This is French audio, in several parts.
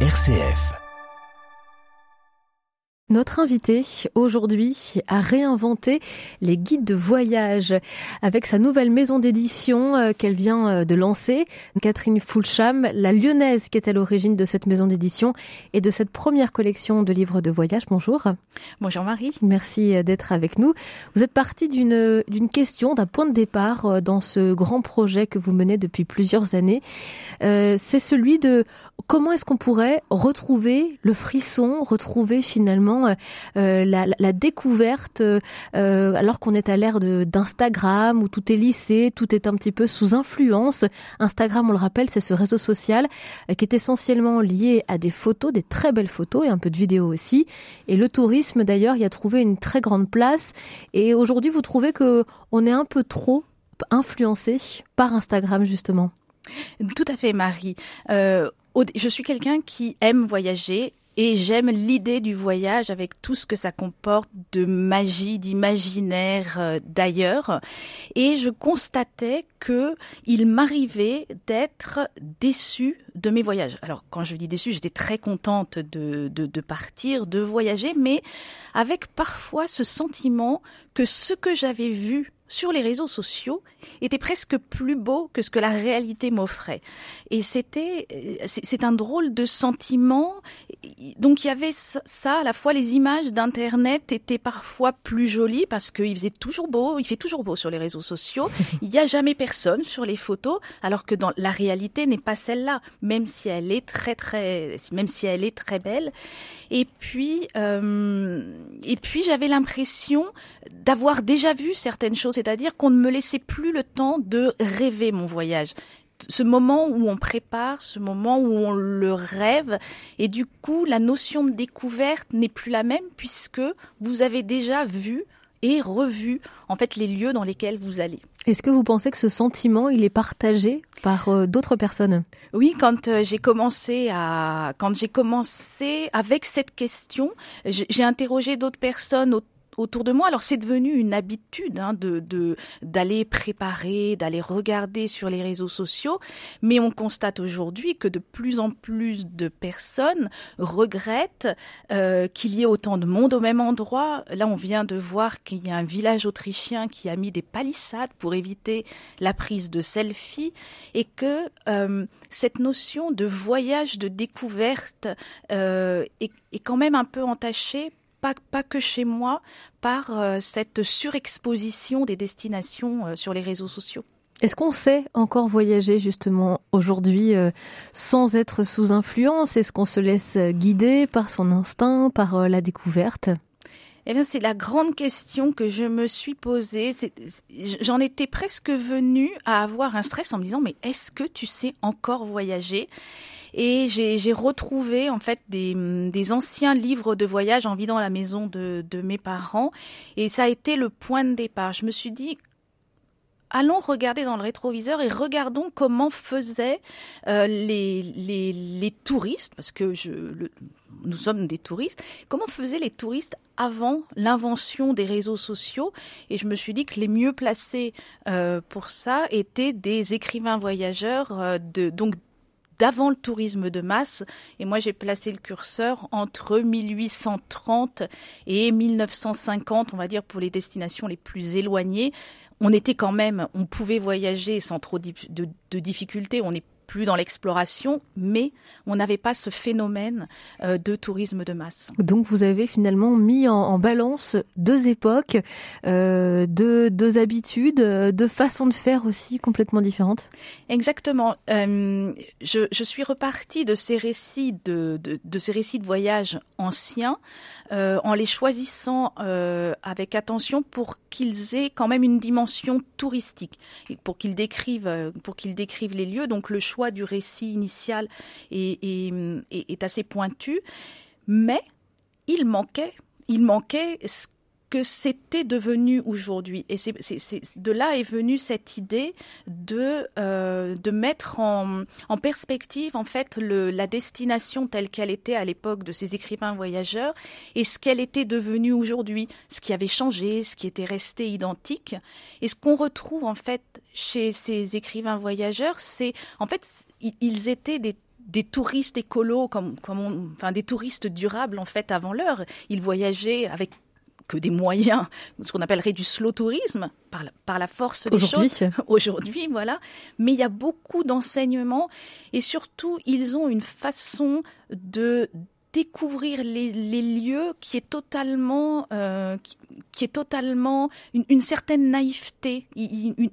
RCF. Notre invité aujourd'hui a réinventé les guides de voyage avec sa nouvelle maison d'édition euh, qu'elle vient euh, de lancer. Catherine Fulcham, la lyonnaise qui est à l'origine de cette maison d'édition et de cette première collection de livres de voyage. Bonjour. Bonjour Marie. Merci euh, d'être avec nous. Vous êtes partie d'une, d'une question, d'un point de départ dans ce grand projet que vous menez depuis plusieurs années. c'est celui de comment est-ce qu'on pourrait retrouver le frisson, retrouver finalement euh, euh, la, découverte, euh, alors qu'on est à l'ère d'Instagram où tout est lissé, tout est un petit peu sous influence. Instagram, on le rappelle, c'est ce réseau social qui est essentiellement lié à des photos, des très belles photos et un peu de vidéos aussi. Et le tourisme, d'ailleurs, y a trouvé une très grande place. Et aujourd'hui, vous trouvez que on est un peu trop influencé par Instagram, justement? Tout à fait, Marie. je suis quelqu'un qui aime voyager et j'aime l'idée du voyage avec tout ce que ça comporte de magie, d'imaginaire euh, d'ailleurs. Et je constatais que il m'arrivait d'être déçue de mes voyages. Alors quand je dis déçue, j'étais très contente de, de, de partir, de voyager, mais avec parfois ce sentiment que ce que j'avais vu sur les réseaux sociaux était presque plus beau que ce que la réalité m'offrait. Et c'était, c'est un drôle de sentiment. Donc il y avait ça, à la fois les images d'internet étaient parfois plus jolies parce qu'il faisait toujours beau, il fait toujours beau sur les réseaux sociaux. Il n'y a jamais personne sur les photos, alors que dans la réalité n'est pas celle-là, même si elle est très très, même si elle est très belle. Et puis, euh, et puis j'avais l'impression d'avoir déjà vu certaines choses, c'est-à-dire qu'on ne me laissait plus le temps de rêver mon voyage. Ce moment où on prépare, ce moment où on le rêve, et du coup la notion de découverte n'est plus la même puisque vous avez déjà vu et revu en fait les lieux dans lesquels vous allez. Est-ce que vous pensez que ce sentiment il est partagé par euh, d'autres personnes? Oui, quand euh, j'ai commencé à quand j'ai commencé avec cette question, j'ai interrogé d'autres personnes autour autour de moi. Alors c'est devenu une habitude hein, de d'aller préparer, d'aller regarder sur les réseaux sociaux, mais on constate aujourd'hui que de plus en plus de personnes regrettent euh, qu'il y ait autant de monde au même endroit. Là, on vient de voir qu'il y a un village autrichien qui a mis des palissades pour éviter la prise de selfies et que euh, cette notion de voyage de découverte euh, est, est quand même un peu entachée pas, que chez moi, par euh, cette surexposition des destinations euh, sur les réseaux sociaux. Est-ce qu'on sait encore voyager justement aujourd'hui euh, sans être sous influence? Est-ce qu'on se laisse guider par son instinct, par la découverte? Eh bien, c'est la grande question que je me suis posée. J'en étais presque venue à avoir un stress en me disant, mais est-ce que tu sais encore voyager? Et j'ai retrouvé en fait des, anciens livres de voyage en vidant la maison de, mes parents. Et ça a été le point de départ. Je me suis dit allons regarder dans le rétroviseur et regardons comment faisaient euh, les, les, les, touristes, parce que nous sommes des touristes, comment faisaient les touristes avant l'invention des réseaux sociaux? Et je me suis dit que les mieux placés euh, pour ça étaient des écrivains voyageurs euh, de donc d'avant le tourisme de masse. Et moi, j'ai placé le curseur entre 1830 et 1950, on va dire, pour les destinations les plus éloignées. On était quand même, on pouvait voyager sans trop de, difficultés. On est plus dans l'exploration, mais on n'avait pas ce phénomène euh, de tourisme de masse. Donc vous avez finalement mis en, balance deux époques, euh, deux, deux, habitudes, deux façons de faire aussi complètement différentes. Exactement. Euh, je, je, suis repartie de ces récits de, de, de ces récits de voyage anciens en les choisissant avec attention pour qu'ils aient quand même une dimension touristique, pour qu'ils décrivent, pour qu'ils décrivent les lieux. Donc le choix du récit initial est, assez pointu, mais il manquait, il manquait que c'était devenu aujourd'hui. Et c'est, de là est venue cette idée de, euh, de mettre en, perspective en fait la destination telle qu'elle était à l'époque de ces écrivains voyageurs et ce qu'elle était devenue aujourd'hui, ce qui avait changé, ce qui était resté identique. Et ce qu'on retrouve en fait chez ces écrivains voyageurs, c'est en fait ils étaient des des touristes écolos, comme, comme enfin des touristes durables en fait avant l'heure. Ils voyageaient avec que des moyens, ce qu'on appellerait du slow tourisme, par la, par la force des choses. Aujourd'hui, voilà. Mais il y a beaucoup d'enseignements et surtout, ils ont une façon de découvrir les, les, lieux qui est totalement, euh, qui, est totalement une, une certaine naïveté, une, une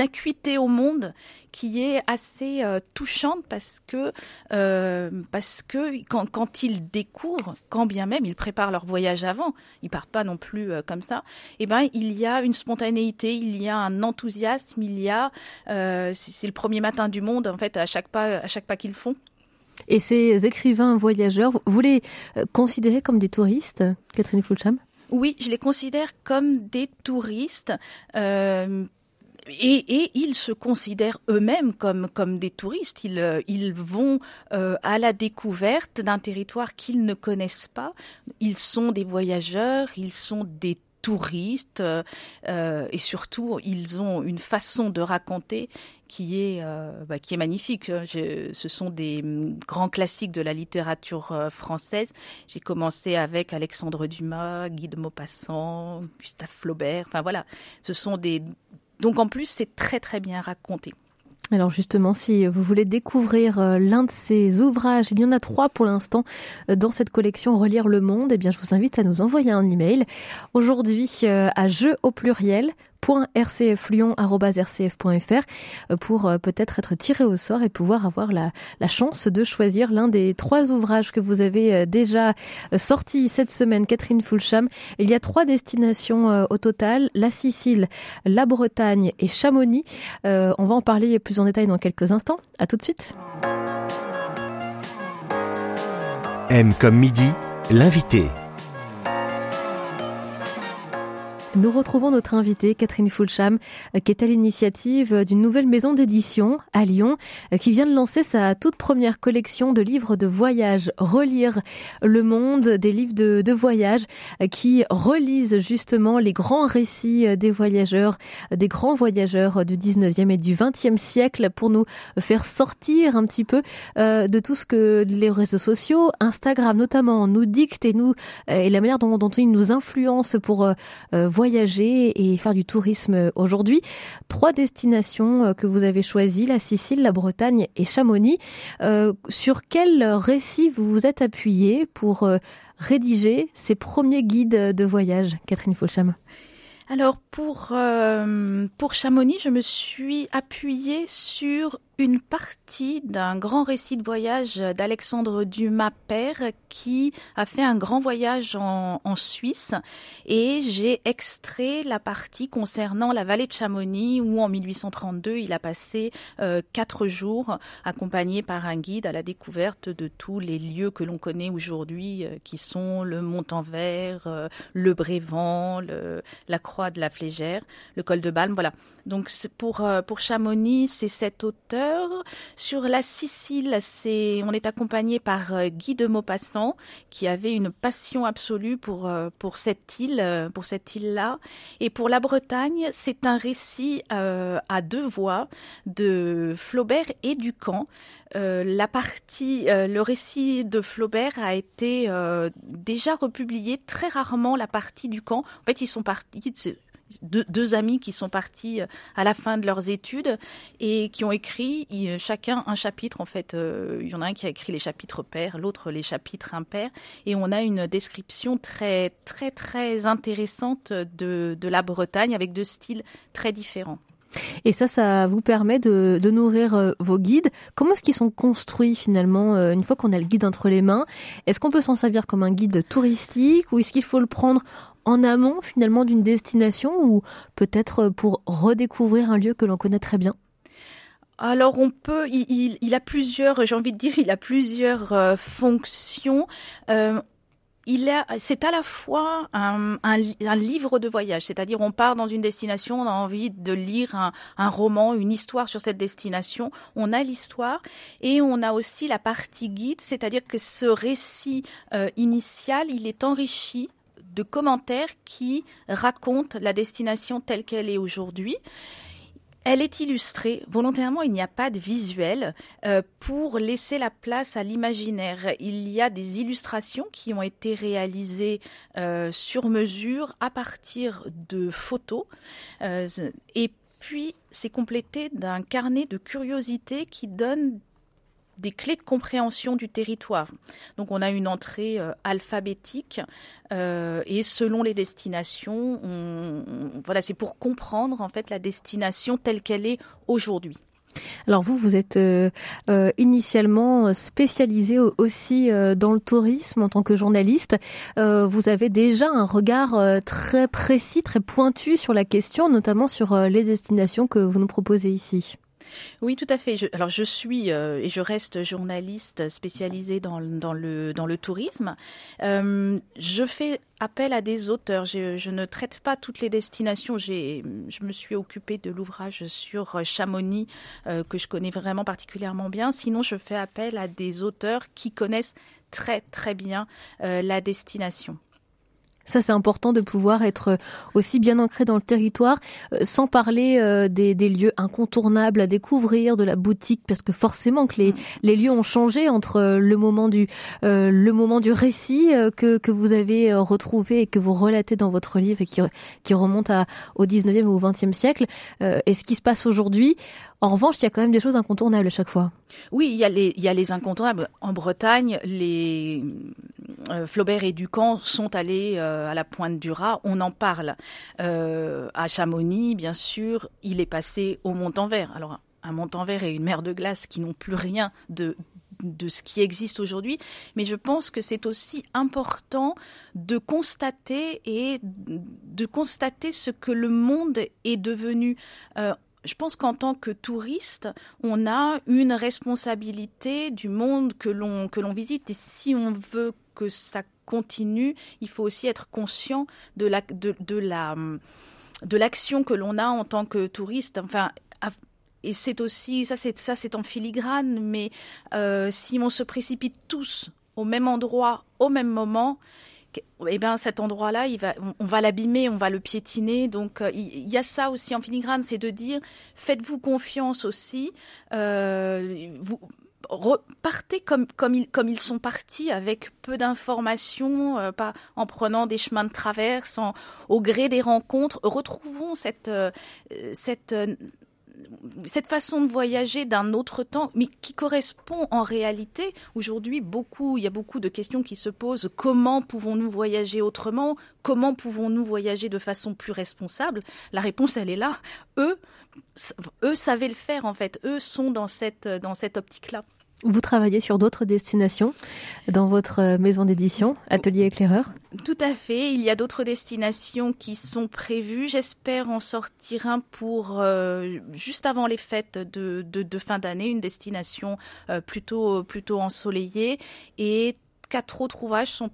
acuité au monde qui est assez euh, touchante parce que euh, parce que quand, quand ils découvrent, quand bien même ils préparent leur voyage avant, ils partent pas non plus euh, comme ça. Et eh ben il y a une spontanéité, il y a un enthousiasme, il y a c'est le premier matin du monde en fait à chaque pas à chaque pas qu'ils font. Et ces écrivains voyageurs, vous les considérez comme des touristes, Catherine Fulcham? Oui, je les considère comme des touristes. Euh, et, et, ils se considèrent eux-mêmes comme, comme des touristes. Ils, euh, ils vont euh, à la découverte d'un territoire qu'ils ne connaissent pas. Ils sont des voyageurs, ils sont des touristes euh, euh et surtout ils ont une façon de raconter qui est euh, bah, qui est magnifique. Je, ce sont des mm, grands classiques de la littérature française. J'ai commencé avec Alexandre Dumas, Guy de Maupassant, Gustave Flaubert. Enfin voilà, ce sont des donc en plus, c'est très très bien raconté. Alors justement, si vous voulez découvrir euh, l'un de ces ouvrages, il y en a trois pour l'instant euh, dans cette collection Relire le monde, eh bien je vous invite à nous envoyer un email aujourd'hui euh, à jeu au pluriel rcflyon.rcf.fr euh, pour euh, peut-être être tiré au sort et pouvoir avoir la, la chance de choisir l'un des trois ouvrages que vous avez euh, déjà sortis cette semaine, Catherine Fulcham. Il y a trois destinations au total, la Sicile, la Bretagne et Chamonix. on va en parler plus en détail dans quelques instants. À tout de suite. M comme midi, l'invité. Nous retrouvons notre invitée, Catherine Fulcham, euh, qui est à l'initiative euh, d'une nouvelle maison d'édition à Lyon, euh, qui vient de lancer sa toute première collection de livres de voyage, Relire le monde, des livres de, voyage qui relisent justement les grands récits des voyageurs, des grands voyageurs du 19e et du 20e siècle pour nous faire sortir un petit peu de tout ce que les réseaux sociaux, Instagram notamment, nous dictent et nous, et la manière dont, dont ils nous influencent pour voyager voyager et faire du tourisme aujourd'hui. Trois destinations euh, que vous avez choisies, la Sicile, la Bretagne et Chamonix. Euh, sur quel récit vous vous êtes appuyé pour euh, rédiger ces premiers guides de voyage, Catherine Folcham? Alors pour pour Chamonix, je me suis appuyée sur une partie d'un grand récit de voyage d'Alexandre Dumas père qui a fait un grand voyage en, en Suisse et j'ai extrait la partie concernant la vallée de Chamonix où en 1832 il a passé euh, quatre jours accompagné par un guide à la découverte de tous les lieux que l'on connaît aujourd'hui euh, qui sont le Mont-en-Vert, euh, le Brévent, la Croix de la Flégère, le col de Balme, voilà. Donc pour euh, pour Chamonix, c'est cet auteur. Sur la Sicile, c'est on est accompagné par euh, Guy de Maupassant qui avait une passion absolue pour euh, cette île, pour cette île-là. Et pour la Bretagne, c'est un récit à deux voix de Flaubert et Ducamp. la partie, le récit de Flaubert a été déjà republié très rarement. La partie du camp, en fait, ils sont partis deux, amis qui sont partis euh, à la fin de leurs études et qui ont écrit chacun un chapitre. En fait, euh, il y en a un qui a écrit les chapitres pairs, l'autre les chapitres impairs, et on a une description très très très intéressante de, de la Bretagne avec deux styles très différents. Et ça, ça vous permet de, de nourrir euh, vos guides. Comment est-ce qu'ils sont construits finalement une fois qu'on a le guide entre les mains? Est-ce qu'on peut s'en servir comme un guide touristique ou est-ce qu'il faut le prendre en amont finalement d'une destination ou peut-être pour redécouvrir un lieu que l'on connaît très bien? Alors on peut, il, il, a plusieurs, j'ai envie de dire, il a plusieurs euh, fonctions. Euh, il c'est à la fois un, un, un livre de voyage, c'est-à-dire on part dans une destination, on a envie de lire un, un roman, une histoire sur cette destination, on a l'histoire et on a aussi la partie guide, c'est-à-dire que ce récit euh, initial, il est enrichi de commentaires qui racontent la destination telle qu'elle est aujourd'hui. Elle est illustrée. Volontairement, il n'y a pas de visuel euh, pour laisser la place à l'imaginaire. Il y a des illustrations qui ont été réalisées euh, sur mesure à partir de photos. Euh, et puis, c'est complété d'un carnet de curiosités qui donne des clés de compréhension du territoire. Donc on a une entrée euh, alphabétique euh, et selon les destinations, voilà, c'est pour comprendre en fait la destination telle qu'elle est aujourd'hui. Alors vous, vous êtes euh, initialement spécialisé aussi dans le tourisme en tant que journaliste. vous avez déjà un regard très précis, très pointu sur la question, notamment sur les destinations que vous nous proposez ici. Oui, tout à fait. alors je suis euh, et je reste journaliste spécialisée dans, le, tourisme. Euh, je fais appel à des auteurs. Je, je, ne traite pas toutes les destinations. Je me suis occupée de l'ouvrage sur Chamonix euh, que je connais vraiment particulièrement bien. Sinon, je fais appel à des auteurs qui connaissent très très bien la destination. Ça, c'est important de pouvoir être aussi bien ancré dans le territoire, euh, sans parler euh, des, des, lieux incontournables à découvrir, de la boutique, parce que forcément que les, mm. les lieux ont changé entre euh, le moment du le moment du récit que, que vous avez retrouvé et que vous relatez dans votre livre et qui, qui remonte à, au 19e ou au 20e siècle, et ce qui se passe aujourd'hui. En revanche, il y a quand même des choses incontournables à chaque fois. Oui, il y a les, il y a les incontournables. En Bretagne, les Flaubert et Ducamp sont allés euh, à la pointe du Raz, on en parle. Euh, à Chamonix, bien sûr, il est passé au Mont-en-Vert. Alors, un Mont-en-Vert et une mer de glace qui n'ont plus rien de de ce qui existe aujourd'hui, mais je pense que c'est aussi important de constater et de constater ce que le monde est devenu. Euh, je pense qu'en tant que touriste, on a une responsabilité du monde que l'on que l'on visite et si on veut que ça continue, il faut aussi être conscient de la de, la de l'action que l'on a en tant que touriste. Enfin, et c'est aussi ça c'est ça c'est en filigrane, mais euh, si on se précipite tous au même endroit au même moment, eh ben cet endroit-là, on, va l'abîmer, on va le piétiner. Donc euh, il, y a ça aussi en filigrane, c'est de dire faites-vous confiance aussi. Euh, repartez comme, ils, sont partis, avec peu d'informations, euh, pas en prenant des chemins de traverse, au gré des rencontres. Retrouvons cette, euh, euh, cette façon de voyager d'un autre temps, mais qui correspond en réalité aujourd'hui beaucoup. Il y a beaucoup de questions qui se posent. Comment pouvons-nous voyager autrement? Comment pouvons-nous voyager de façon plus responsable? La réponse, elle est là. Eux, eux savaient le faire en fait. Eux sont dans cette optique-là. Vous travaillez sur d'autres destinations dans votre euh, maison d'édition, Atelier Éclaireur Tout à fait. Il y a d'autres destinations qui sont prévues. J'espère en sortir un pour euh, juste avant les fêtes de, fin d'année, une destination euh, plutôt, plutôt ensoleillée. Et quatre autres ouvrages sont,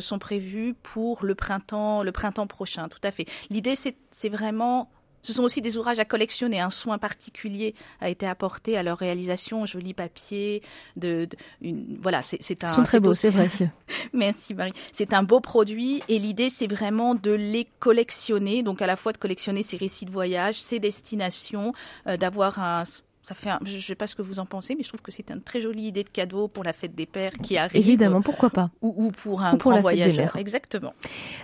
sont prévus pour le printemps, le printemps prochain. Tout à fait. L'idée, c'est vraiment ce sont aussi des ouvrages à collectionner. Un soin particulier a été apporté à leur réalisation, joli papier. De, une, voilà, c'est un. Ils sont très beaux, c'est vrai. Merci Marie. C'est un beau produit et l'idée c'est vraiment de les collectionner. Donc à la fois de collectionner ces récits de voyage, ces destinations, euh, d'avoir un ça fait je ne sais pas ce que vous en pensez, mais je trouve que c'est une très jolie idée de cadeau pour la fête des pères qui arrive. Évidemment, pourquoi pas. Ou, pour un grand voyageur. Exactement.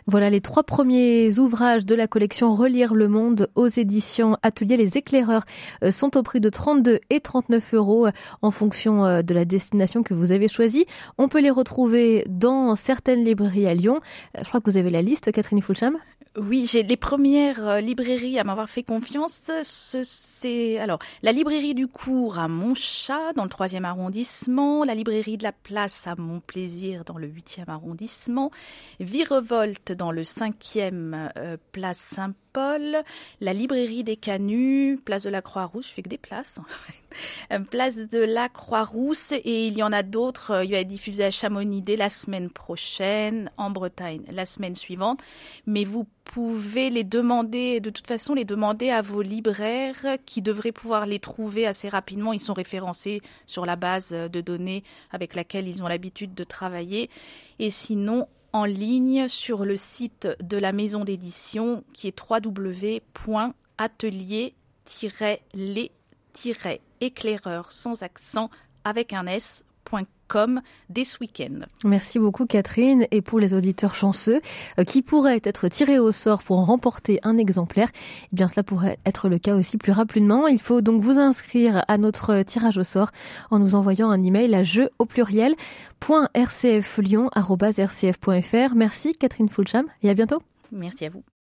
Voilà les trois premiers ouvrages de la collection Relire le monde aux éditions Atelier Les Éclaireurs euh, sont au prix de 32 et 39 euros euh, en fonction euh, de la destination que vous avez choisie. On peut les retrouver dans certaines librairies à Lyon. Je crois que vous avez la liste, Catherine Fulcham. Oui, j'ai les premières euh, librairies à m'avoir fait confiance. C'est alors la librairie du cours à Montchat dans le troisième arrondissement, la librairie de la place à Montplaisir dans le huitième arrondissement, Virevolte dans le cinquième euh, place Saint Paul, la librairie des Canuts, place de la Croix-Rousse, je fais que des places, euh, place de la Croix-Rousse et il y en a d'autres, euh, il va être diffusé à Chamonix dès la semaine prochaine, en Bretagne la semaine suivante, mais vous pouvez les demander, de toute façon, les demander à vos libraires qui devraient pouvoir les trouver assez rapidement. Ils sont référencés sur la base de données avec laquelle ils ont l'habitude de travailler. Et sinon, en ligne sur le site de la maison d'édition qui est www.atelier le-les-éclaireurs sans accent avec un dès ce week-end. Merci beaucoup Catherine et pour les auditeurs chanceux euh, qui pourraient être tirés au sort pour en remporter un exemplaire, eh bien cela pourrait être le cas aussi plus rapidement. Il faut donc vous inscrire à notre tirage au sort en nous envoyant un email à jeu au pluriel .rcflyon@rcf.fr. Merci Catherine Fulcham et à bientôt. Merci à vous.